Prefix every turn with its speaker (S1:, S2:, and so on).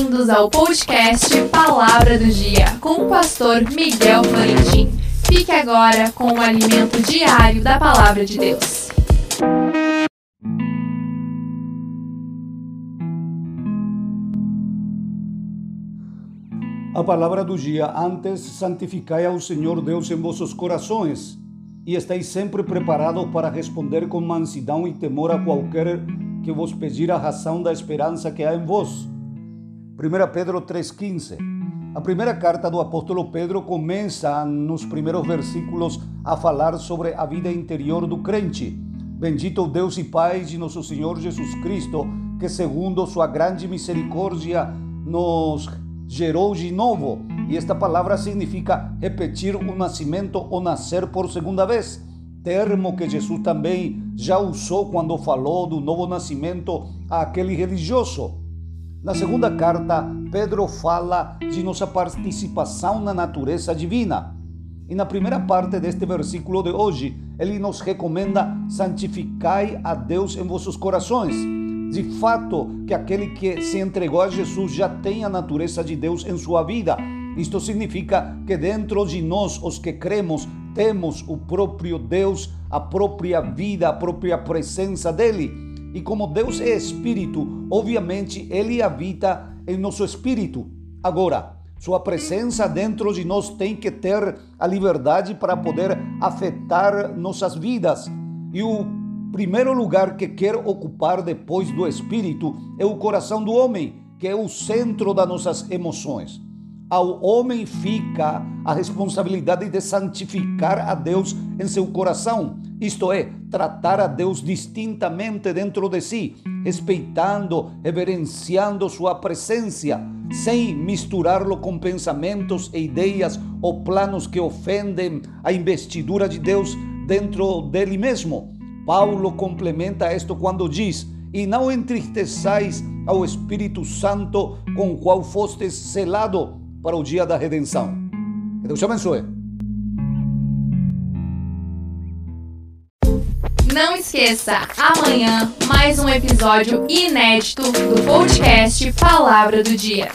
S1: Bem-vindos ao podcast Palavra do Dia com o pastor Miguel Florentin. Fique agora com o alimento diário da Palavra de Deus.
S2: A palavra do dia: Antes santificai ao Senhor Deus em vossos corações e estáis sempre preparados para responder com mansidão e temor a qualquer que vos pedir a razão da esperança que há em vós. 1 Pedro 3,15 A primeira carta do apóstolo Pedro começa nos primeiros versículos a falar sobre a vida interior do crente. Bendito Deus e Pai de nosso Senhor Jesus Cristo, que segundo sua grande misericórdia nos gerou de novo. E esta palavra significa repetir o nascimento ou nascer por segunda vez. Termo que Jesus também já usou quando falou do novo nascimento àquele religioso. Na segunda carta, Pedro fala de nossa participação na natureza divina. E na primeira parte deste versículo de hoje, ele nos recomenda: santificai a Deus em vossos corações de fato que aquele que se entregou a Jesus já tem a natureza de Deus em sua vida. Isto significa que dentro de nós, os que cremos, temos o próprio Deus, a própria vida, a própria presença dele. E como Deus é espírito, obviamente ele habita em nosso espírito. Agora, sua presença dentro de nós tem que ter a liberdade para poder afetar nossas vidas. E o primeiro lugar que quer ocupar depois do espírito é o coração do homem, que é o centro das nossas emoções. Ao homem fica a responsabilidade de santificar a Deus em seu coração, isto é, tratar a Deus distintamente dentro de si, respeitando, reverenciando sua presença, sem misturá-lo com pensamentos e ideias ou planos que ofendem a investidura de Deus dentro dele mesmo. Paulo complementa isto quando diz: E não entristeçais ao Espírito Santo, com o qual fostes selado para o dia da redenção. Que Deus te abençoe.
S1: Não esqueça, amanhã mais um episódio inédito do podcast Palavra do Dia.